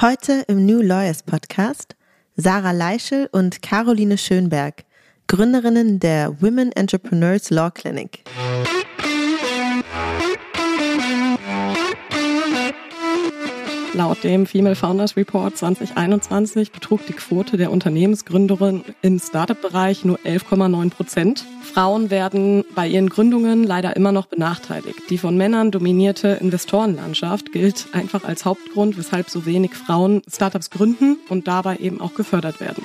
Heute im New Lawyers Podcast Sarah Leischel und Caroline Schönberg, Gründerinnen der Women Entrepreneurs Law Clinic. Laut dem Female Founders Report 2021 betrug die Quote der Unternehmensgründerinnen im Startup-Bereich nur 11,9 Prozent. Frauen werden bei ihren Gründungen leider immer noch benachteiligt. Die von Männern dominierte Investorenlandschaft gilt einfach als Hauptgrund, weshalb so wenig Frauen Startups gründen und dabei eben auch gefördert werden.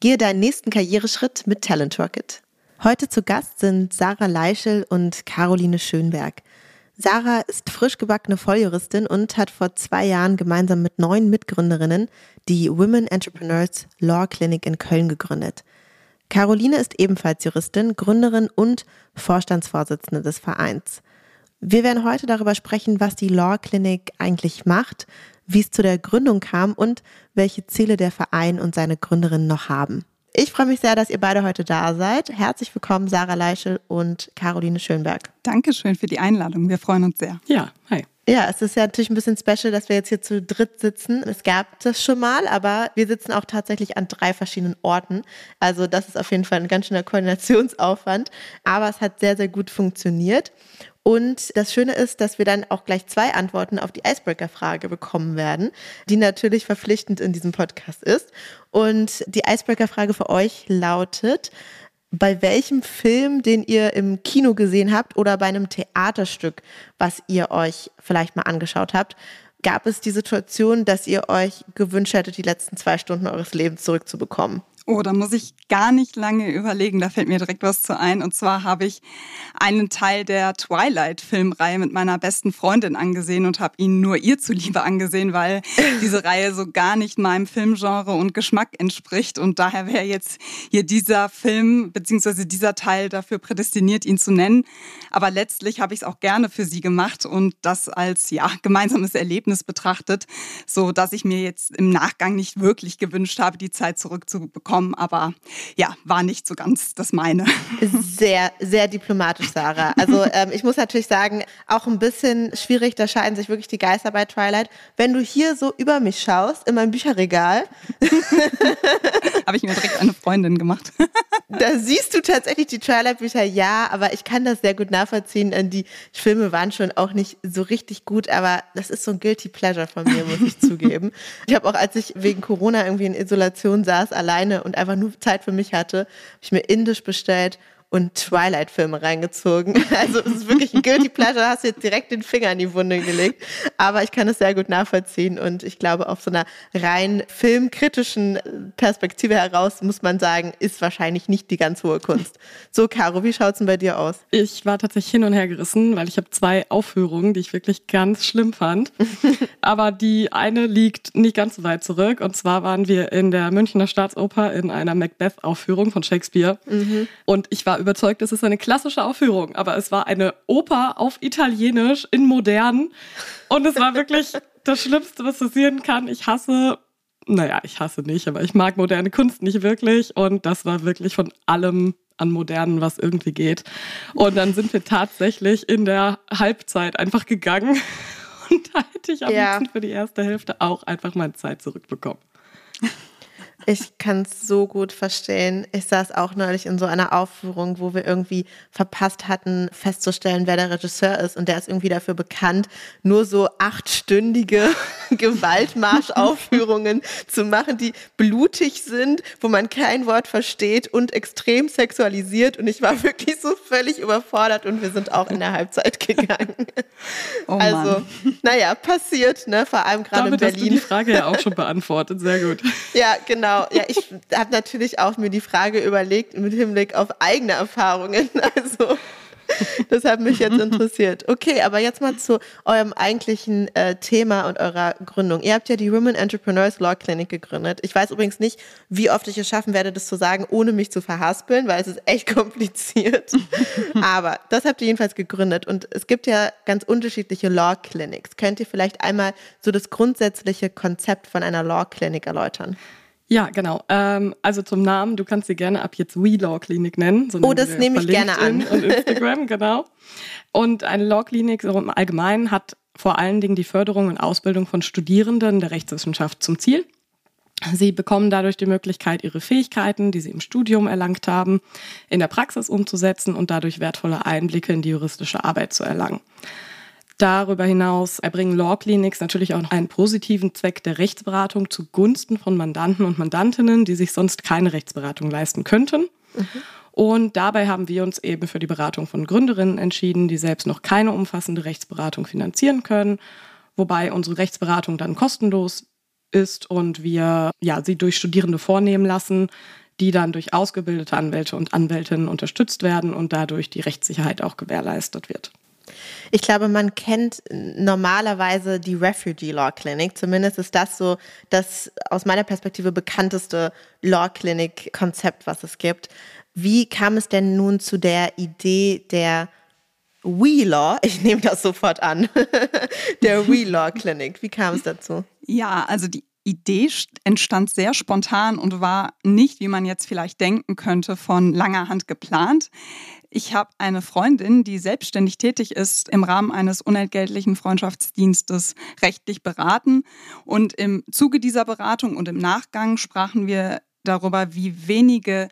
Gehe deinen nächsten Karriereschritt mit Talent Rocket. Heute zu Gast sind Sarah Leischel und Caroline Schönberg. Sarah ist frisch gebackene Volljuristin und hat vor zwei Jahren gemeinsam mit neun Mitgründerinnen die Women Entrepreneurs Law Clinic in Köln gegründet. Caroline ist ebenfalls Juristin, Gründerin und Vorstandsvorsitzende des Vereins. Wir werden heute darüber sprechen, was die Law Clinic eigentlich macht, wie es zu der Gründung kam und welche Ziele der Verein und seine Gründerinnen noch haben. Ich freue mich sehr, dass ihr beide heute da seid. Herzlich willkommen, Sarah Leischel und Caroline Schönberg. Dankeschön für die Einladung. Wir freuen uns sehr. Ja, hi. Ja, es ist ja natürlich ein bisschen special, dass wir jetzt hier zu dritt sitzen. Es gab das schon mal, aber wir sitzen auch tatsächlich an drei verschiedenen Orten. Also das ist auf jeden Fall ein ganz schöner Koordinationsaufwand. Aber es hat sehr, sehr gut funktioniert. Und das Schöne ist, dass wir dann auch gleich zwei Antworten auf die Icebreaker-Frage bekommen werden, die natürlich verpflichtend in diesem Podcast ist. Und die Icebreaker-Frage für euch lautet, bei welchem Film, den ihr im Kino gesehen habt oder bei einem Theaterstück, was ihr euch vielleicht mal angeschaut habt, gab es die Situation, dass ihr euch gewünscht hättet, die letzten zwei Stunden eures Lebens zurückzubekommen? Oh, da muss ich gar nicht lange überlegen. Da fällt mir direkt was zu ein. Und zwar habe ich einen Teil der Twilight-Filmreihe mit meiner besten Freundin angesehen und habe ihn nur ihr zuliebe angesehen, weil diese Reihe so gar nicht meinem Filmgenre und Geschmack entspricht. Und daher wäre jetzt hier dieser Film beziehungsweise dieser Teil dafür prädestiniert, ihn zu nennen. Aber letztlich habe ich es auch gerne für sie gemacht und das als ja gemeinsames Erlebnis betrachtet, so dass ich mir jetzt im Nachgang nicht wirklich gewünscht habe, die Zeit zurückzubekommen bekommen, aber ja, war nicht so ganz das meine. Sehr, sehr diplomatisch, Sarah. Also ähm, ich muss natürlich sagen, auch ein bisschen schwierig, da scheiden sich wirklich die Geister bei Twilight. Wenn du hier so über mich schaust, in meinem Bücherregal. Habe ich mir direkt eine Freundin gemacht. da siehst du tatsächlich die Twilight-Bücher, ja, aber ich kann das sehr gut nachvollziehen. Die Filme waren schon auch nicht so richtig gut, aber das ist so ein Guilty Pleasure von mir, muss ich zugeben. Ich habe auch, als ich wegen Corona irgendwie in Isolation saß, alleine und einfach nur Zeit für mich hatte, habe ich mir Indisch bestellt und Twilight-Filme reingezogen. Also es ist wirklich ein Guilty Pleasure, hast jetzt direkt den Finger in die Wunde gelegt. Aber ich kann es sehr gut nachvollziehen und ich glaube, auf so einer rein filmkritischen Perspektive heraus muss man sagen, ist wahrscheinlich nicht die ganz hohe Kunst. So, Caro, wie schaut es denn bei dir aus? Ich war tatsächlich hin und her gerissen, weil ich habe zwei Aufführungen, die ich wirklich ganz schlimm fand. Aber die eine liegt nicht ganz so weit zurück. Und zwar waren wir in der Münchner Staatsoper in einer Macbeth-Aufführung von Shakespeare. Mhm. Und ich war überzeugt, es ist eine klassische Aufführung, aber es war eine Oper auf Italienisch in modern und es war wirklich das Schlimmste, was passieren kann. Ich hasse, naja, ich hasse nicht, aber ich mag moderne Kunst nicht wirklich und das war wirklich von allem an Modernen, was irgendwie geht. Und dann sind wir tatsächlich in der Halbzeit einfach gegangen und da hätte ich am ja. liebsten für die erste Hälfte auch einfach meine Zeit zurückbekommen. Ich kann es so gut verstehen. Ich saß auch neulich in so einer Aufführung, wo wir irgendwie verpasst hatten, festzustellen, wer der Regisseur ist. Und der ist irgendwie dafür bekannt, nur so achtstündige Gewaltmarschaufführungen zu machen, die blutig sind, wo man kein Wort versteht und extrem sexualisiert. Und ich war wirklich so völlig überfordert und wir sind auch in der Halbzeit gegangen. Oh also, naja, passiert, ne? vor allem gerade in Berlin. Hast du die Frage ja auch schon beantwortet, sehr gut. Ja, genau. Ja, ich habe natürlich auch mir die Frage überlegt mit Hinblick auf eigene Erfahrungen. Also das hat mich jetzt interessiert. Okay, aber jetzt mal zu eurem eigentlichen äh, Thema und eurer Gründung. Ihr habt ja die Women Entrepreneurs Law Clinic gegründet. Ich weiß übrigens nicht, wie oft ich es schaffen werde, das zu sagen, ohne mich zu verhaspeln, weil es ist echt kompliziert. aber das habt ihr jedenfalls gegründet und es gibt ja ganz unterschiedliche Law Clinics. Könnt ihr vielleicht einmal so das grundsätzliche Konzept von einer Law Clinic erläutern? Ja, genau. Ähm, also zum Namen, du kannst sie gerne ab jetzt We Law Klinik nennen. So oh, das nehme ich gerne an. Und Instagram, genau. Und eine Law Klinik so im Allgemeinen hat vor allen Dingen die Förderung und Ausbildung von Studierenden der Rechtswissenschaft zum Ziel. Sie bekommen dadurch die Möglichkeit, ihre Fähigkeiten, die sie im Studium erlangt haben, in der Praxis umzusetzen und dadurch wertvolle Einblicke in die juristische Arbeit zu erlangen. Darüber hinaus erbringen Law Clinics natürlich auch einen positiven Zweck der Rechtsberatung zugunsten von Mandanten und Mandantinnen, die sich sonst keine Rechtsberatung leisten könnten. Mhm. Und dabei haben wir uns eben für die Beratung von Gründerinnen entschieden, die selbst noch keine umfassende Rechtsberatung finanzieren können, wobei unsere Rechtsberatung dann kostenlos ist und wir ja, sie durch Studierende vornehmen lassen, die dann durch ausgebildete Anwälte und Anwältinnen unterstützt werden und dadurch die Rechtssicherheit auch gewährleistet wird. Ich glaube, man kennt normalerweise die Refugee Law Clinic. Zumindest ist das so das aus meiner Perspektive bekannteste Law Clinic Konzept, was es gibt. Wie kam es denn nun zu der Idee der We Law? Ich nehme das sofort an. der We Law Clinic. Wie kam es dazu? Ja, also die Idee entstand sehr spontan und war nicht, wie man jetzt vielleicht denken könnte, von langer Hand geplant. Ich habe eine Freundin, die selbstständig tätig ist, im Rahmen eines unentgeltlichen Freundschaftsdienstes rechtlich beraten. Und im Zuge dieser Beratung und im Nachgang sprachen wir darüber, wie wenige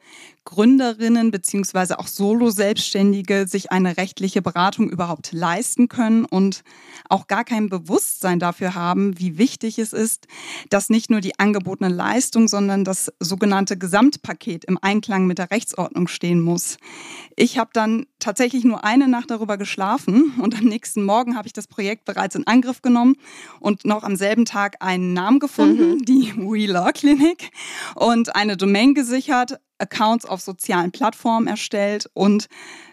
Gründerinnen beziehungsweise auch Solo-Selbstständige sich eine rechtliche Beratung überhaupt leisten können und auch gar kein Bewusstsein dafür haben, wie wichtig es ist, dass nicht nur die angebotene Leistung, sondern das sogenannte Gesamtpaket im Einklang mit der Rechtsordnung stehen muss. Ich habe dann tatsächlich nur eine Nacht darüber geschlafen und am nächsten Morgen habe ich das Projekt bereits in Angriff genommen und noch am selben Tag einen Namen gefunden, mhm. die We Law Clinic und eine Domain gesichert, Accounts auf sozialen Plattformen erstellt und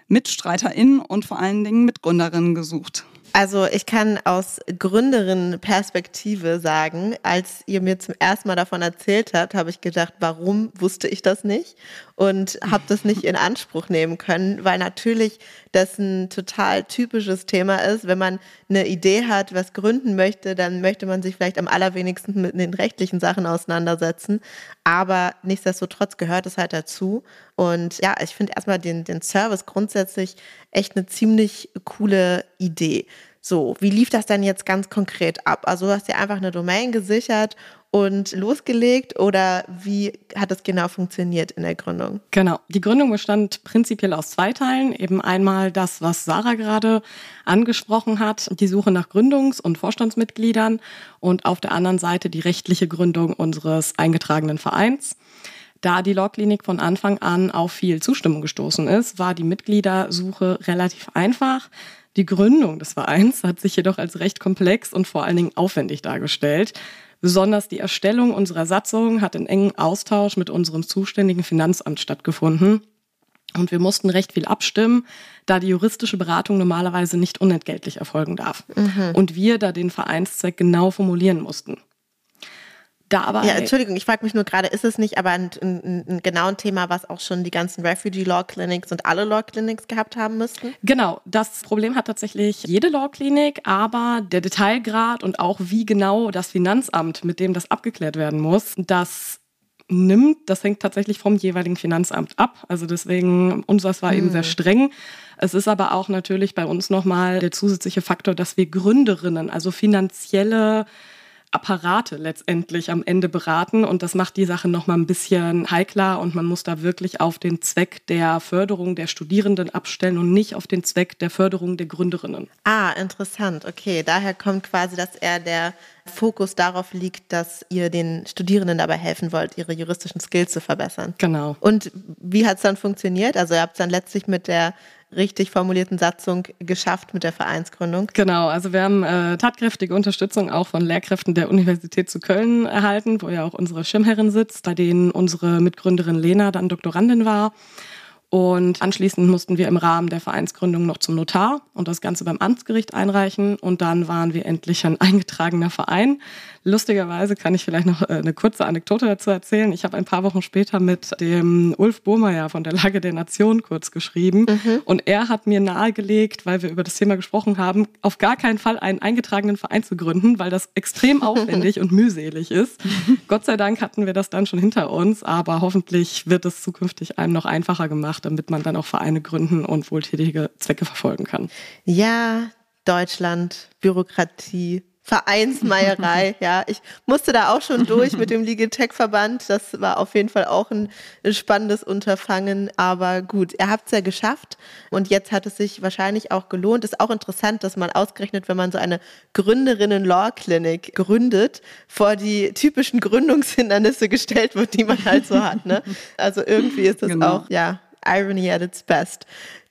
MitstreiterInnen und vor allen Dingen Mitgründerinnen gesucht. Also ich kann aus Gründerinnen-Perspektive sagen, als ihr mir zum ersten Mal davon erzählt habt, habe ich gedacht, warum wusste ich das nicht? Und habe das nicht in Anspruch nehmen können, weil natürlich das ein total typisches Thema ist. Wenn man eine Idee hat, was gründen möchte, dann möchte man sich vielleicht am allerwenigsten mit den rechtlichen Sachen auseinandersetzen. Aber nichtsdestotrotz gehört es halt dazu. Und ja, ich finde erstmal den, den Service grundsätzlich echt eine ziemlich coole Idee. So, wie lief das denn jetzt ganz konkret ab? Also hast du einfach eine Domain gesichert und losgelegt oder wie hat das genau funktioniert in der Gründung? Genau, die Gründung bestand prinzipiell aus zwei Teilen. Eben einmal das, was Sarah gerade angesprochen hat, die Suche nach Gründungs- und Vorstandsmitgliedern und auf der anderen Seite die rechtliche Gründung unseres eingetragenen Vereins. Da die Law-Klinik von Anfang an auf viel Zustimmung gestoßen ist, war die Mitgliedersuche relativ einfach. Die Gründung des Vereins hat sich jedoch als recht komplex und vor allen Dingen aufwendig dargestellt. Besonders die Erstellung unserer Satzung hat in engem Austausch mit unserem zuständigen Finanzamt stattgefunden. Und wir mussten recht viel abstimmen, da die juristische Beratung normalerweise nicht unentgeltlich erfolgen darf. Mhm. Und wir da den Vereinszweck genau formulieren mussten. Dabei. Ja, Entschuldigung, ich frage mich nur gerade, ist es nicht aber ein, ein, ein genau ein Thema, was auch schon die ganzen Refugee Law Clinics und alle Law Clinics gehabt haben müssten? Genau, das Problem hat tatsächlich jede Law Clinic, aber der Detailgrad und auch wie genau das Finanzamt, mit dem das abgeklärt werden muss, das nimmt, das hängt tatsächlich vom jeweiligen Finanzamt ab. Also deswegen, unseres war hm. eben sehr streng. Es ist aber auch natürlich bei uns nochmal der zusätzliche Faktor, dass wir Gründerinnen, also finanzielle Apparate letztendlich am Ende beraten und das macht die Sache noch mal ein bisschen heikler und man muss da wirklich auf den Zweck der Förderung der Studierenden abstellen und nicht auf den Zweck der Förderung der Gründerinnen. Ah, interessant. Okay, daher kommt quasi, dass er der Fokus darauf liegt, dass ihr den Studierenden dabei helfen wollt, ihre juristischen Skills zu verbessern. Genau. Und wie hat es dann funktioniert? Also ihr habt es dann letztlich mit der richtig formulierten Satzung geschafft mit der Vereinsgründung? Genau, also wir haben äh, tatkräftige Unterstützung auch von Lehrkräften der Universität zu Köln erhalten, wo ja auch unsere Schirmherrin sitzt, bei denen unsere Mitgründerin Lena dann Doktorandin war. Und anschließend mussten wir im Rahmen der Vereinsgründung noch zum Notar und das Ganze beim Amtsgericht einreichen. Und dann waren wir endlich ein eingetragener Verein. Lustigerweise kann ich vielleicht noch äh, eine kurze Anekdote dazu erzählen. Ich habe ein paar Wochen später mit dem Ulf Burmeier von der Lage der Nation kurz geschrieben. Mhm. Und er hat mir nahegelegt, weil wir über das Thema gesprochen haben, auf gar keinen Fall einen eingetragenen Verein zu gründen, weil das extrem aufwendig und mühselig ist. Gott sei Dank hatten wir das dann schon hinter uns, aber hoffentlich wird es zukünftig einem noch einfacher gemacht damit man dann auch Vereine gründen und wohltätige Zwecke verfolgen kann. Ja, Deutschland, Bürokratie, Vereinsmeierei, ja. Ich musste da auch schon durch mit dem Ligetech-Verband. Das war auf jeden Fall auch ein, ein spannendes Unterfangen. Aber gut, ihr habt es ja geschafft und jetzt hat es sich wahrscheinlich auch gelohnt. Ist auch interessant, dass man ausgerechnet, wenn man so eine Gründerinnen-Law-Clinic gründet, vor die typischen Gründungshindernisse gestellt wird, die man halt so hat. Ne? Also irgendwie ist das genau. auch, ja, Irony at its best.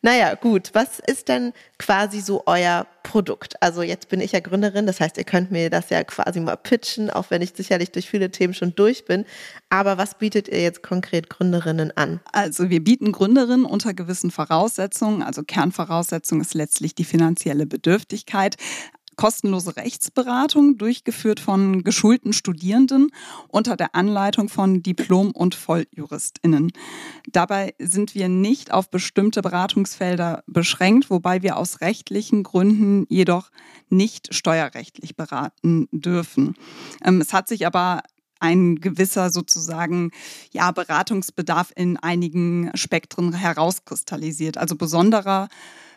Naja, gut. Was ist denn quasi so euer Produkt? Also jetzt bin ich ja Gründerin, das heißt, ihr könnt mir das ja quasi mal pitchen, auch wenn ich sicherlich durch viele Themen schon durch bin. Aber was bietet ihr jetzt konkret Gründerinnen an? Also wir bieten Gründerinnen unter gewissen Voraussetzungen. Also Kernvoraussetzung ist letztlich die finanzielle Bedürftigkeit kostenlose Rechtsberatung durchgeführt von geschulten Studierenden unter der Anleitung von Diplom- und Volljuristinnen. Dabei sind wir nicht auf bestimmte Beratungsfelder beschränkt, wobei wir aus rechtlichen Gründen jedoch nicht steuerrechtlich beraten dürfen. Ähm, es hat sich aber ein gewisser sozusagen ja Beratungsbedarf in einigen Spektren herauskristallisiert. Also besonderer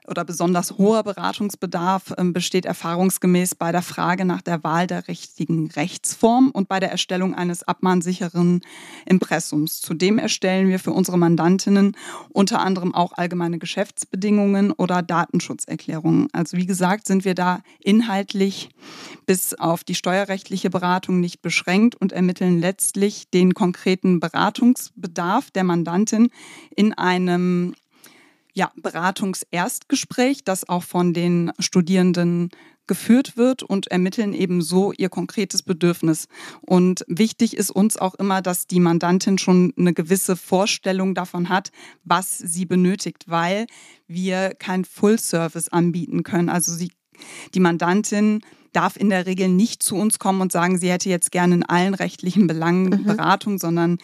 oder besonders hoher Beratungsbedarf ähm, besteht erfahrungsgemäß bei der Frage nach der Wahl der richtigen Rechtsform und bei der Erstellung eines abmahnsicheren Impressums. Zudem erstellen wir für unsere Mandantinnen unter anderem auch allgemeine Geschäftsbedingungen oder Datenschutzerklärungen. Also wie gesagt, sind wir da inhaltlich bis auf die steuerrechtliche Beratung nicht beschränkt und ermitteln letztlich den konkreten Beratungsbedarf der Mandantin in einem ja, Beratungserstgespräch, das auch von den Studierenden geführt wird und ermitteln eben so ihr konkretes Bedürfnis. Und wichtig ist uns auch immer, dass die Mandantin schon eine gewisse Vorstellung davon hat, was sie benötigt, weil wir kein Full-Service anbieten können. Also sie, die Mandantin darf in der Regel nicht zu uns kommen und sagen, sie hätte jetzt gerne in allen rechtlichen Belangen mhm. Beratung, sondern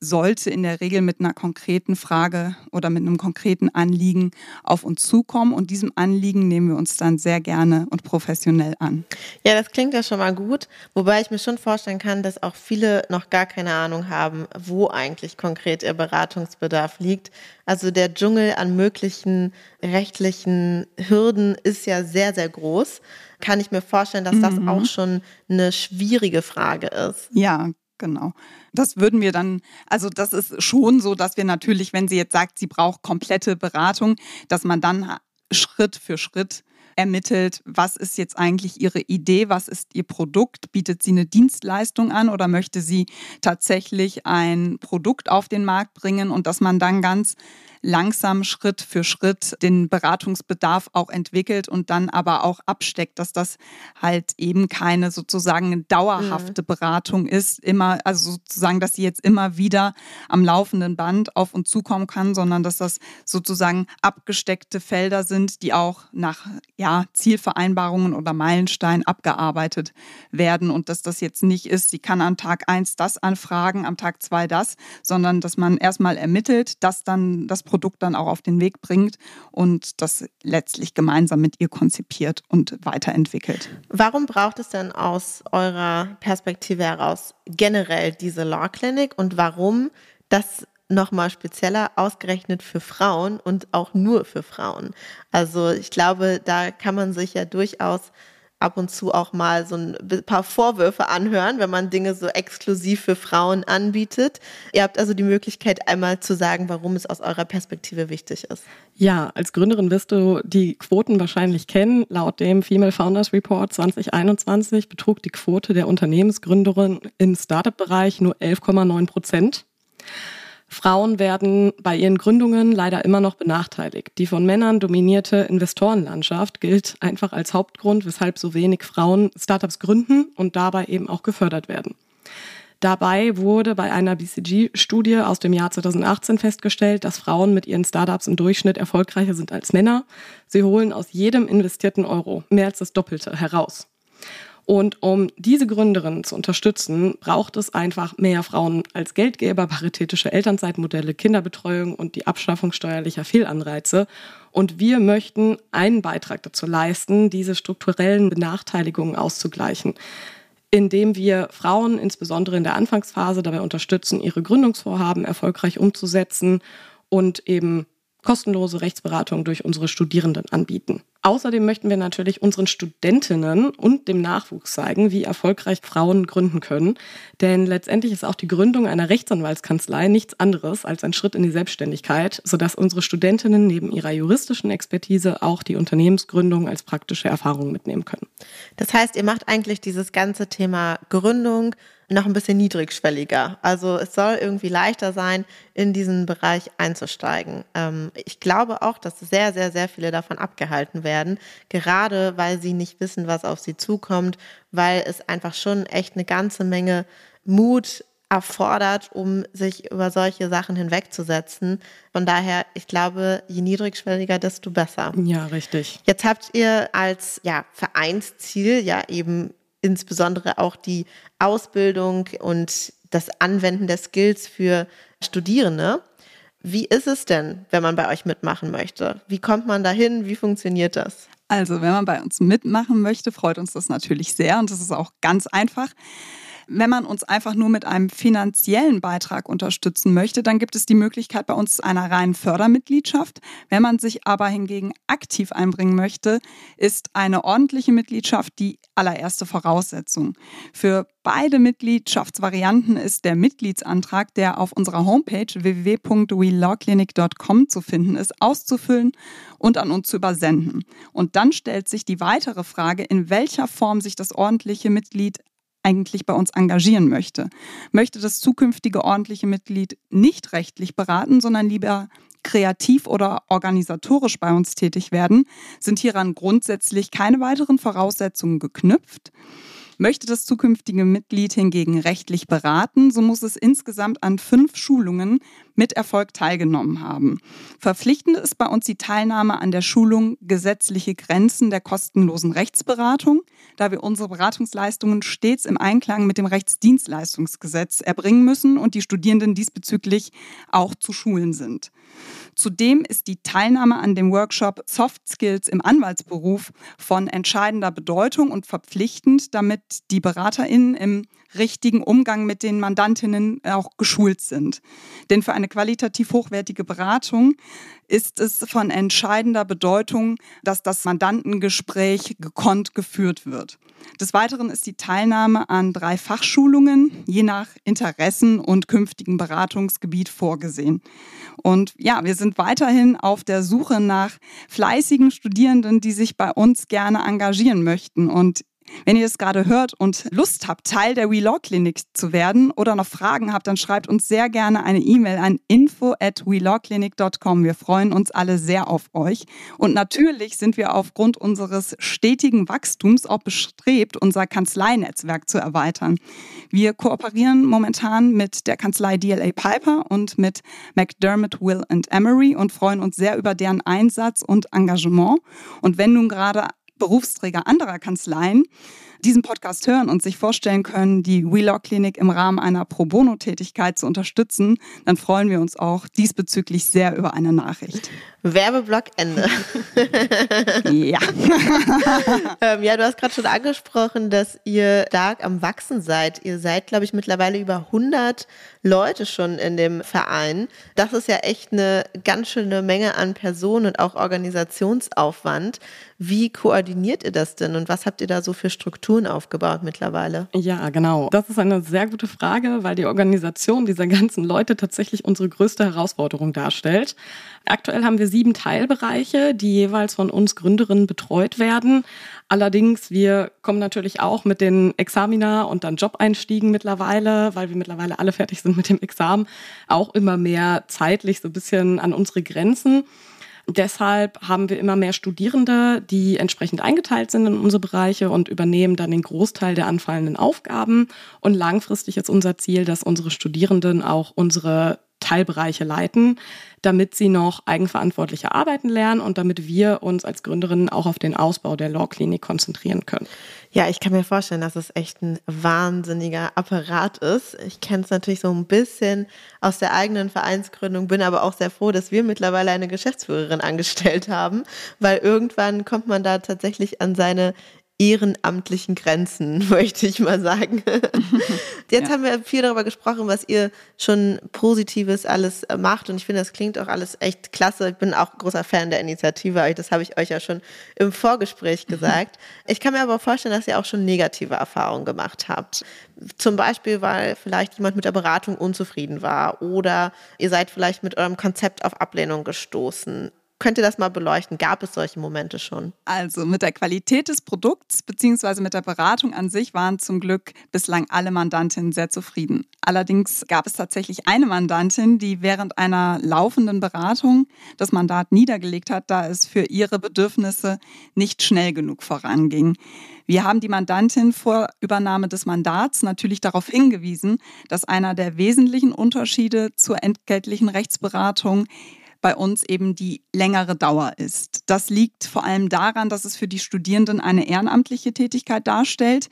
sollte in der Regel mit einer konkreten Frage oder mit einem konkreten Anliegen auf uns zukommen. Und diesem Anliegen nehmen wir uns dann sehr gerne und professionell an. Ja, das klingt ja schon mal gut. Wobei ich mir schon vorstellen kann, dass auch viele noch gar keine Ahnung haben, wo eigentlich konkret ihr Beratungsbedarf liegt. Also der Dschungel an möglichen rechtlichen Hürden ist ja sehr, sehr groß. Kann ich mir vorstellen, dass das mhm. auch schon eine schwierige Frage ist. Ja, Genau. Das würden wir dann, also das ist schon so, dass wir natürlich, wenn sie jetzt sagt, sie braucht komplette Beratung, dass man dann Schritt für Schritt ermittelt, was ist jetzt eigentlich ihre Idee, was ist ihr Produkt, bietet sie eine Dienstleistung an oder möchte sie tatsächlich ein Produkt auf den Markt bringen und dass man dann ganz langsam Schritt für Schritt den Beratungsbedarf auch entwickelt und dann aber auch absteckt, dass das halt eben keine sozusagen dauerhafte mhm. Beratung ist, immer, also sozusagen, dass sie jetzt immer wieder am laufenden Band auf uns zukommen kann, sondern dass das sozusagen abgesteckte Felder sind, die auch nach ja, Zielvereinbarungen oder Meilensteinen abgearbeitet werden und dass das jetzt nicht ist, sie kann an Tag eins das anfragen, am Tag zwei das, sondern dass man erstmal ermittelt, dass dann das Produkt dann auch auf den Weg bringt und das letztlich gemeinsam mit ihr konzipiert und weiterentwickelt. Warum braucht es denn aus eurer Perspektive heraus generell diese Law Clinic und warum das nochmal spezieller ausgerechnet für Frauen und auch nur für Frauen? Also ich glaube, da kann man sich ja durchaus ab und zu auch mal so ein paar Vorwürfe anhören, wenn man Dinge so exklusiv für Frauen anbietet. Ihr habt also die Möglichkeit, einmal zu sagen, warum es aus eurer Perspektive wichtig ist. Ja, als Gründerin wirst du die Quoten wahrscheinlich kennen. Laut dem Female Founders Report 2021 betrug die Quote der Unternehmensgründerin im Startup-Bereich nur 11,9 Prozent. Frauen werden bei ihren Gründungen leider immer noch benachteiligt. Die von Männern dominierte Investorenlandschaft gilt einfach als Hauptgrund, weshalb so wenig Frauen Startups gründen und dabei eben auch gefördert werden. Dabei wurde bei einer BCG-Studie aus dem Jahr 2018 festgestellt, dass Frauen mit ihren Startups im Durchschnitt erfolgreicher sind als Männer. Sie holen aus jedem investierten Euro mehr als das Doppelte heraus. Und um diese Gründerinnen zu unterstützen, braucht es einfach mehr Frauen als Geldgeber, paritätische Elternzeitmodelle, Kinderbetreuung und die Abschaffung steuerlicher Fehlanreize. Und wir möchten einen Beitrag dazu leisten, diese strukturellen Benachteiligungen auszugleichen indem wir Frauen insbesondere in der Anfangsphase dabei unterstützen, ihre Gründungsvorhaben erfolgreich umzusetzen und eben kostenlose Rechtsberatung durch unsere Studierenden anbieten. Außerdem möchten wir natürlich unseren Studentinnen und dem Nachwuchs zeigen, wie erfolgreich Frauen gründen können. Denn letztendlich ist auch die Gründung einer Rechtsanwaltskanzlei nichts anderes als ein Schritt in die Selbstständigkeit, sodass unsere Studentinnen neben ihrer juristischen Expertise auch die Unternehmensgründung als praktische Erfahrung mitnehmen können. Das heißt, ihr macht eigentlich dieses ganze Thema Gründung noch ein bisschen niedrigschwelliger. Also es soll irgendwie leichter sein, in diesen Bereich einzusteigen. Ähm, ich glaube auch, dass sehr, sehr, sehr viele davon abgehalten werden, gerade weil sie nicht wissen, was auf sie zukommt, weil es einfach schon echt eine ganze Menge Mut erfordert, um sich über solche Sachen hinwegzusetzen. Von daher, ich glaube, je niedrigschwelliger, desto besser. Ja, richtig. Jetzt habt ihr als ja, Vereinsziel ja eben insbesondere auch die Ausbildung und das Anwenden der Skills für Studierende. Wie ist es denn, wenn man bei euch mitmachen möchte? Wie kommt man dahin? Wie funktioniert das? Also, wenn man bei uns mitmachen möchte, freut uns das natürlich sehr und das ist auch ganz einfach. Wenn man uns einfach nur mit einem finanziellen Beitrag unterstützen möchte, dann gibt es die Möglichkeit bei uns einer reinen Fördermitgliedschaft. Wenn man sich aber hingegen aktiv einbringen möchte, ist eine ordentliche Mitgliedschaft die allererste Voraussetzung. Für beide Mitgliedschaftsvarianten ist der Mitgliedsantrag, der auf unserer Homepage www.welawclinic.com zu finden ist, auszufüllen und an uns zu übersenden. Und dann stellt sich die weitere Frage, in welcher Form sich das ordentliche Mitglied eigentlich bei uns engagieren möchte. Möchte das zukünftige ordentliche Mitglied nicht rechtlich beraten, sondern lieber kreativ oder organisatorisch bei uns tätig werden, sind hieran grundsätzlich keine weiteren Voraussetzungen geknüpft. Möchte das zukünftige Mitglied hingegen rechtlich beraten, so muss es insgesamt an fünf Schulungen mit Erfolg teilgenommen haben. Verpflichtend ist bei uns die Teilnahme an der Schulung Gesetzliche Grenzen der kostenlosen Rechtsberatung, da wir unsere Beratungsleistungen stets im Einklang mit dem Rechtsdienstleistungsgesetz erbringen müssen und die Studierenden diesbezüglich auch zu schulen sind. Zudem ist die Teilnahme an dem Workshop Soft Skills im Anwaltsberuf von entscheidender Bedeutung und verpflichtend, damit die BeraterInnen im richtigen Umgang mit den Mandantinnen auch geschult sind. Denn für eine qualitativ hochwertige Beratung ist es von entscheidender Bedeutung, dass das Mandantengespräch gekonnt geführt wird. Des Weiteren ist die Teilnahme an drei Fachschulungen je nach Interessen und künftigen Beratungsgebiet vorgesehen. Und ja, wir sind weiterhin auf der Suche nach fleißigen Studierenden, die sich bei uns gerne engagieren möchten. Und wenn ihr es gerade hört und Lust habt, Teil der We Law Clinic zu werden oder noch Fragen habt, dann schreibt uns sehr gerne eine E-Mail an info at welawclinic.com. Wir freuen uns alle sehr auf euch. Und natürlich sind wir aufgrund unseres stetigen Wachstums auch bestrebt, unser Kanzleinetzwerk zu erweitern. Wir kooperieren momentan mit der Kanzlei DLA Piper und mit McDermott, Will Emery und freuen uns sehr über deren Einsatz und Engagement. Und wenn nun gerade Berufsträger anderer Kanzleien diesen Podcast hören und sich vorstellen können, die WeLaw Klinik im Rahmen einer Pro Bono-Tätigkeit zu unterstützen, dann freuen wir uns auch diesbezüglich sehr über eine Nachricht. Werbeblock Ende. ja. ähm, ja, du hast gerade schon angesprochen, dass ihr stark am Wachsen seid. Ihr seid, glaube ich, mittlerweile über 100 Leute schon in dem Verein. Das ist ja echt eine ganz schöne Menge an Personen und auch Organisationsaufwand. Wie koordiniert ihr das denn und was habt ihr da so für Strukturen aufgebaut mittlerweile? Ja, genau. Das ist eine sehr gute Frage, weil die Organisation dieser ganzen Leute tatsächlich unsere größte Herausforderung darstellt. Aktuell haben wir sieben Teilbereiche, die jeweils von uns Gründerinnen betreut werden. Allerdings, wir kommen natürlich auch mit den Examina und dann Job-Einstiegen mittlerweile, weil wir mittlerweile alle fertig sind mit dem Examen, auch immer mehr zeitlich so ein bisschen an unsere Grenzen. Deshalb haben wir immer mehr Studierende, die entsprechend eingeteilt sind in unsere Bereiche und übernehmen dann den Großteil der anfallenden Aufgaben. Und langfristig ist unser Ziel, dass unsere Studierenden auch unsere Teilbereiche leiten, damit sie noch eigenverantwortliche arbeiten lernen und damit wir uns als Gründerinnen auch auf den Ausbau der Law Klinik konzentrieren können. Ja, ich kann mir vorstellen, dass es echt ein wahnsinniger Apparat ist. Ich kenne es natürlich so ein bisschen aus der eigenen Vereinsgründung, bin aber auch sehr froh, dass wir mittlerweile eine Geschäftsführerin angestellt haben, weil irgendwann kommt man da tatsächlich an seine ehrenamtlichen Grenzen, möchte ich mal sagen. Jetzt ja. haben wir viel darüber gesprochen, was ihr schon Positives alles äh, macht und ich finde, das klingt auch alles echt klasse. Ich bin auch großer Fan der Initiative, das habe ich euch ja schon im Vorgespräch gesagt. Ich kann mir aber vorstellen, dass ihr auch schon negative Erfahrungen gemacht habt. Zum Beispiel, weil vielleicht jemand mit der Beratung unzufrieden war oder ihr seid vielleicht mit eurem Konzept auf Ablehnung gestoßen. Könnt ihr das mal beleuchten? Gab es solche Momente schon? Also mit der Qualität des Produkts bzw. mit der Beratung an sich waren zum Glück bislang alle Mandantinnen sehr zufrieden. Allerdings gab es tatsächlich eine Mandantin, die während einer laufenden Beratung das Mandat niedergelegt hat, da es für ihre Bedürfnisse nicht schnell genug voranging. Wir haben die Mandantin vor Übernahme des Mandats natürlich darauf hingewiesen, dass einer der wesentlichen Unterschiede zur entgeltlichen Rechtsberatung bei uns eben die längere Dauer ist. Das liegt vor allem daran, dass es für die Studierenden eine ehrenamtliche Tätigkeit darstellt,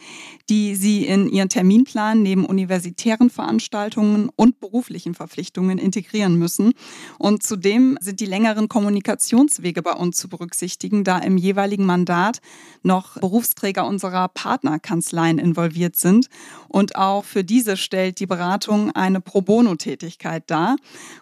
die sie in ihren Terminplan neben universitären Veranstaltungen und beruflichen Verpflichtungen integrieren müssen. Und zudem sind die längeren Kommunikationswege bei uns zu berücksichtigen, da im jeweiligen Mandat noch Berufsträger unserer Partnerkanzleien involviert sind. Und auch für diese stellt die Beratung eine Pro Bono-Tätigkeit dar.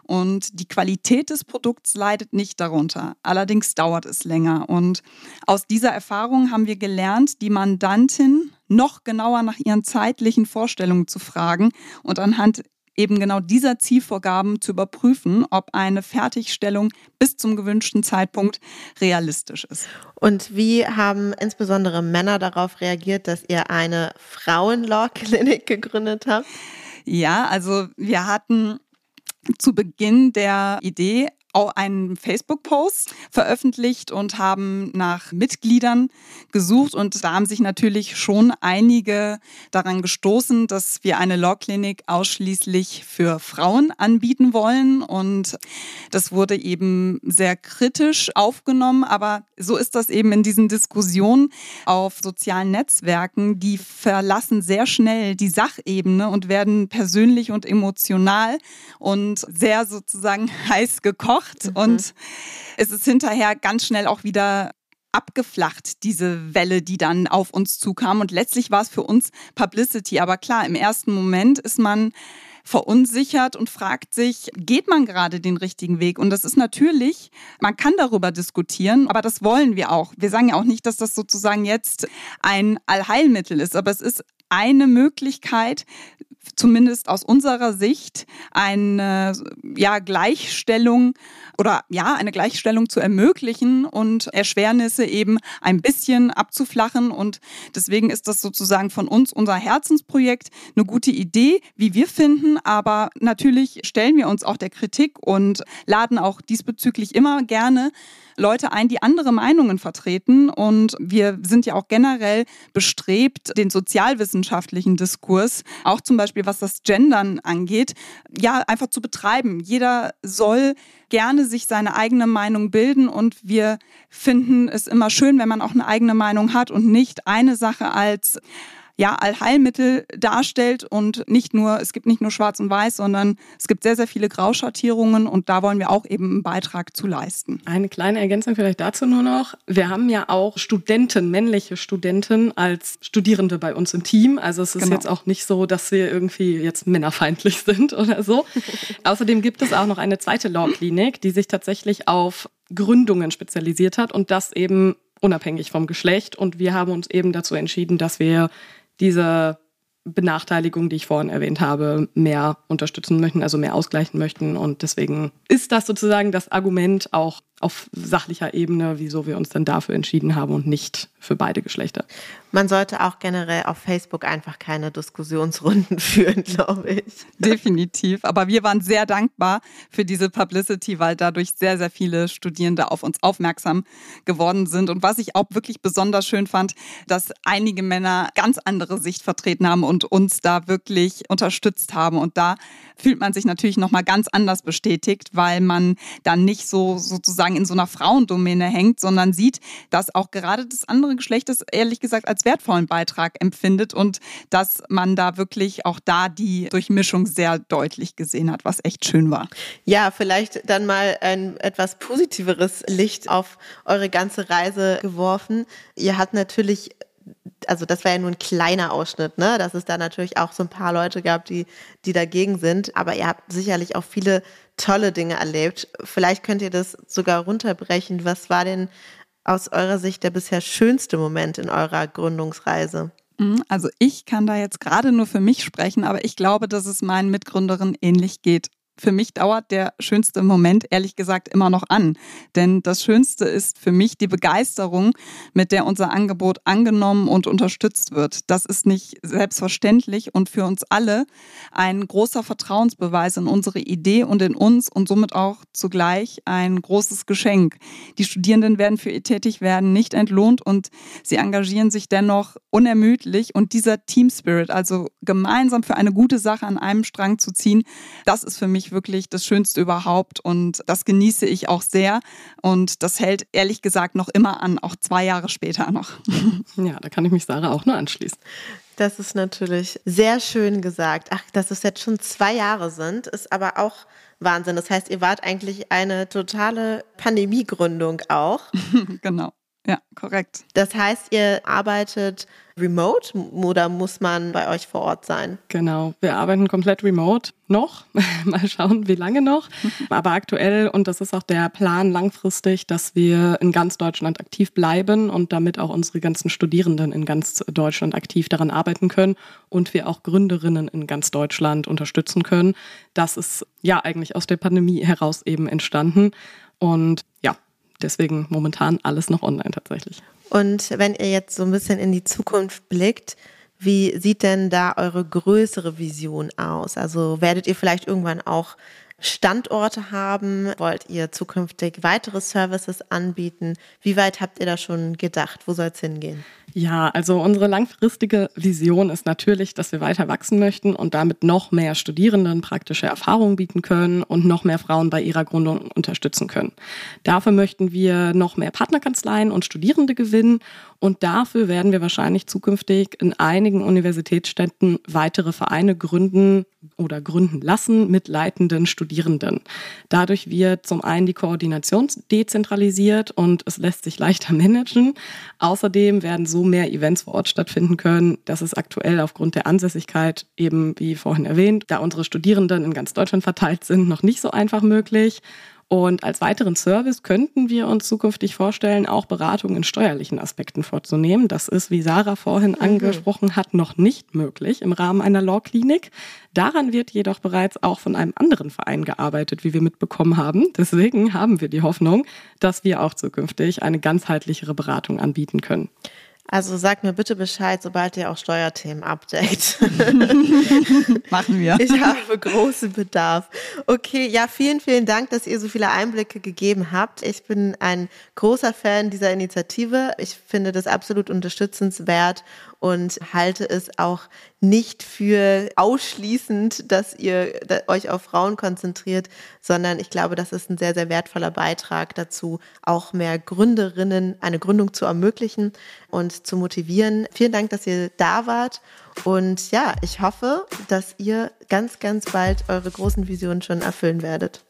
Und die Qualität des Produkts leidet nicht darunter. Allerdings dauert es länger. Und aus dieser Erfahrung haben wir gelernt, die Mandantin noch genauer nach ihren zeitlichen Vorstellungen zu fragen und anhand eben genau dieser Zielvorgaben zu überprüfen, ob eine Fertigstellung bis zum gewünschten Zeitpunkt realistisch ist. Und wie haben insbesondere Männer darauf reagiert, dass ihr eine Frauenlaw-Klinik gegründet habt? Ja, also wir hatten zu Beginn der Idee auch einen Facebook-Post veröffentlicht und haben nach Mitgliedern gesucht. Und da haben sich natürlich schon einige daran gestoßen, dass wir eine Law-Klinik ausschließlich für Frauen anbieten wollen. Und das wurde eben sehr kritisch aufgenommen. Aber so ist das eben in diesen Diskussionen auf sozialen Netzwerken. Die verlassen sehr schnell die Sachebene und werden persönlich und emotional und sehr sozusagen heiß gekocht gemacht mhm. und es ist hinterher ganz schnell auch wieder abgeflacht, diese Welle, die dann auf uns zukam. Und letztlich war es für uns Publicity. Aber klar, im ersten Moment ist man verunsichert und fragt sich, geht man gerade den richtigen Weg? Und das ist natürlich, man kann darüber diskutieren, aber das wollen wir auch. Wir sagen ja auch nicht, dass das sozusagen jetzt ein Allheilmittel ist, aber es ist eine Möglichkeit, zumindest aus unserer Sicht eine ja, Gleichstellung oder ja, eine Gleichstellung zu ermöglichen und Erschwernisse eben ein bisschen abzuflachen. Und deswegen ist das sozusagen von uns unser Herzensprojekt eine gute Idee, wie wir finden. Aber natürlich stellen wir uns auch der Kritik und laden auch diesbezüglich immer gerne Leute ein, die andere Meinungen vertreten. Und wir sind ja auch generell bestrebt, den sozialwissenschaftlichen Diskurs auch zum Beispiel Beispiel was das Gendern angeht, ja, einfach zu betreiben. Jeder soll gerne sich seine eigene Meinung bilden und wir finden es immer schön, wenn man auch eine eigene Meinung hat und nicht eine Sache als ja, Allheilmittel darstellt und nicht nur, es gibt nicht nur schwarz und weiß, sondern es gibt sehr, sehr viele Grauschattierungen und da wollen wir auch eben einen Beitrag zu leisten. Eine kleine Ergänzung vielleicht dazu nur noch. Wir haben ja auch Studenten, männliche Studenten als Studierende bei uns im Team. Also es ist genau. jetzt auch nicht so, dass wir irgendwie jetzt männerfeindlich sind oder so. Außerdem gibt es auch noch eine zweite Law-Klinik, die sich tatsächlich auf Gründungen spezialisiert hat und das eben unabhängig vom Geschlecht. Und wir haben uns eben dazu entschieden, dass wir diese Benachteiligung, die ich vorhin erwähnt habe, mehr unterstützen möchten, also mehr ausgleichen möchten. Und deswegen ist das sozusagen das Argument auch auf sachlicher Ebene, wieso wir uns dann dafür entschieden haben und nicht für beide Geschlechter. Man sollte auch generell auf Facebook einfach keine Diskussionsrunden führen, glaube ich. Definitiv. Aber wir waren sehr dankbar für diese Publicity, weil dadurch sehr, sehr viele Studierende auf uns aufmerksam geworden sind. Und was ich auch wirklich besonders schön fand, dass einige Männer ganz andere Sicht vertreten haben und uns da wirklich unterstützt haben. Und da fühlt man sich natürlich nochmal ganz anders bestätigt, weil man dann nicht so sozusagen in so einer Frauendomäne hängt, sondern sieht, dass auch gerade das andere Geschlecht es ehrlich gesagt als wertvollen Beitrag empfindet und dass man da wirklich auch da die Durchmischung sehr deutlich gesehen hat, was echt schön war. Ja, vielleicht dann mal ein etwas positiveres Licht auf eure ganze Reise geworfen. Ihr habt natürlich also das war ja nur ein kleiner Ausschnitt, ne? Dass es da natürlich auch so ein paar Leute gab, die, die dagegen sind. Aber ihr habt sicherlich auch viele tolle Dinge erlebt. Vielleicht könnt ihr das sogar runterbrechen. Was war denn aus eurer Sicht der bisher schönste Moment in eurer Gründungsreise? Mhm, also ich kann da jetzt gerade nur für mich sprechen, aber ich glaube, dass es meinen Mitgründerinnen ähnlich geht für mich dauert der schönste Moment ehrlich gesagt immer noch an. Denn das Schönste ist für mich die Begeisterung, mit der unser Angebot angenommen und unterstützt wird. Das ist nicht selbstverständlich und für uns alle ein großer Vertrauensbeweis in unsere Idee und in uns und somit auch zugleich ein großes Geschenk. Die Studierenden werden für ihr Tätigwerden nicht entlohnt und sie engagieren sich dennoch unermüdlich und dieser Team Spirit, also gemeinsam für eine gute Sache an einem Strang zu ziehen, das ist für mich mich wirklich das Schönste überhaupt und das genieße ich auch sehr und das hält ehrlich gesagt noch immer an, auch zwei Jahre später noch. Ja, da kann ich mich Sarah auch nur anschließen. Das ist natürlich sehr schön gesagt. Ach, dass es jetzt schon zwei Jahre sind, ist aber auch Wahnsinn. Das heißt, ihr wart eigentlich eine totale Pandemiegründung auch. genau. Ja, korrekt. Das heißt, ihr arbeitet remote oder muss man bei euch vor Ort sein? Genau, wir arbeiten komplett remote noch. Mal schauen, wie lange noch. Aber aktuell, und das ist auch der Plan langfristig, dass wir in ganz Deutschland aktiv bleiben und damit auch unsere ganzen Studierenden in ganz Deutschland aktiv daran arbeiten können und wir auch Gründerinnen in ganz Deutschland unterstützen können. Das ist ja eigentlich aus der Pandemie heraus eben entstanden. Und ja, deswegen momentan alles noch online tatsächlich. Und wenn ihr jetzt so ein bisschen in die Zukunft blickt, wie sieht denn da eure größere Vision aus? Also werdet ihr vielleicht irgendwann auch Standorte haben? Wollt ihr zukünftig weitere Services anbieten? Wie weit habt ihr da schon gedacht? Wo soll es hingehen? Ja, also unsere langfristige Vision ist natürlich, dass wir weiter wachsen möchten und damit noch mehr Studierenden praktische Erfahrungen bieten können und noch mehr Frauen bei ihrer Gründung unterstützen können. Dafür möchten wir noch mehr Partnerkanzleien und Studierende gewinnen und dafür werden wir wahrscheinlich zukünftig in einigen Universitätsstädten weitere Vereine gründen oder gründen lassen mit leitenden Studierenden. Dadurch wird zum einen die Koordination dezentralisiert und es lässt sich leichter managen. Außerdem werden so mehr Events vor Ort stattfinden können. Das ist aktuell aufgrund der Ansässigkeit eben, wie vorhin erwähnt, da unsere Studierenden in ganz Deutschland verteilt sind, noch nicht so einfach möglich. Und als weiteren Service könnten wir uns zukünftig vorstellen, auch Beratung in steuerlichen Aspekten vorzunehmen. Das ist, wie Sarah vorhin mhm. angesprochen hat, noch nicht möglich im Rahmen einer Law-Klinik. Daran wird jedoch bereits auch von einem anderen Verein gearbeitet, wie wir mitbekommen haben. Deswegen haben wir die Hoffnung, dass wir auch zukünftig eine ganzheitlichere Beratung anbieten können. Also sag mir bitte Bescheid, sobald ihr auch Steuerthemen abdeckt. Machen wir. Ich habe großen Bedarf. Okay, ja, vielen, vielen Dank, dass ihr so viele Einblicke gegeben habt. Ich bin ein großer Fan dieser Initiative. Ich finde das absolut unterstützenswert und halte es auch nicht für ausschließend, dass ihr euch auf Frauen konzentriert, sondern ich glaube, das ist ein sehr, sehr wertvoller Beitrag dazu, auch mehr Gründerinnen eine Gründung zu ermöglichen und zu motivieren. Vielen Dank, dass ihr da wart. Und ja, ich hoffe, dass ihr ganz, ganz bald eure großen Visionen schon erfüllen werdet.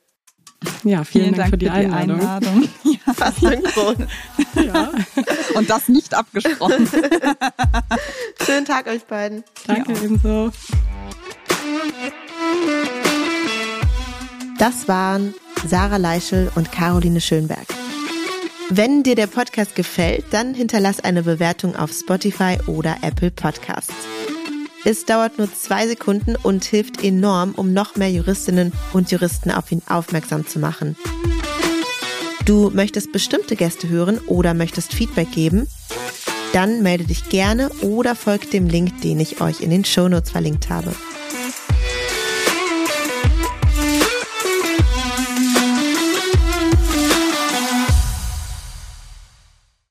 Ja, vielen, vielen Dank, Dank, für die, für die Einladung. Einladung. Ja. Fast synchron. ja. Und das nicht abgesprochen. Schönen Tag euch beiden. Danke ja. ebenso. Das waren Sarah Leischel und Caroline Schönberg. Wenn dir der Podcast gefällt, dann hinterlass eine Bewertung auf Spotify oder Apple Podcasts. Es dauert nur zwei Sekunden und hilft enorm, um noch mehr Juristinnen und Juristen auf ihn aufmerksam zu machen. Du möchtest bestimmte Gäste hören oder möchtest Feedback geben? Dann melde dich gerne oder folgt dem Link, den ich euch in den Shownotes verlinkt habe.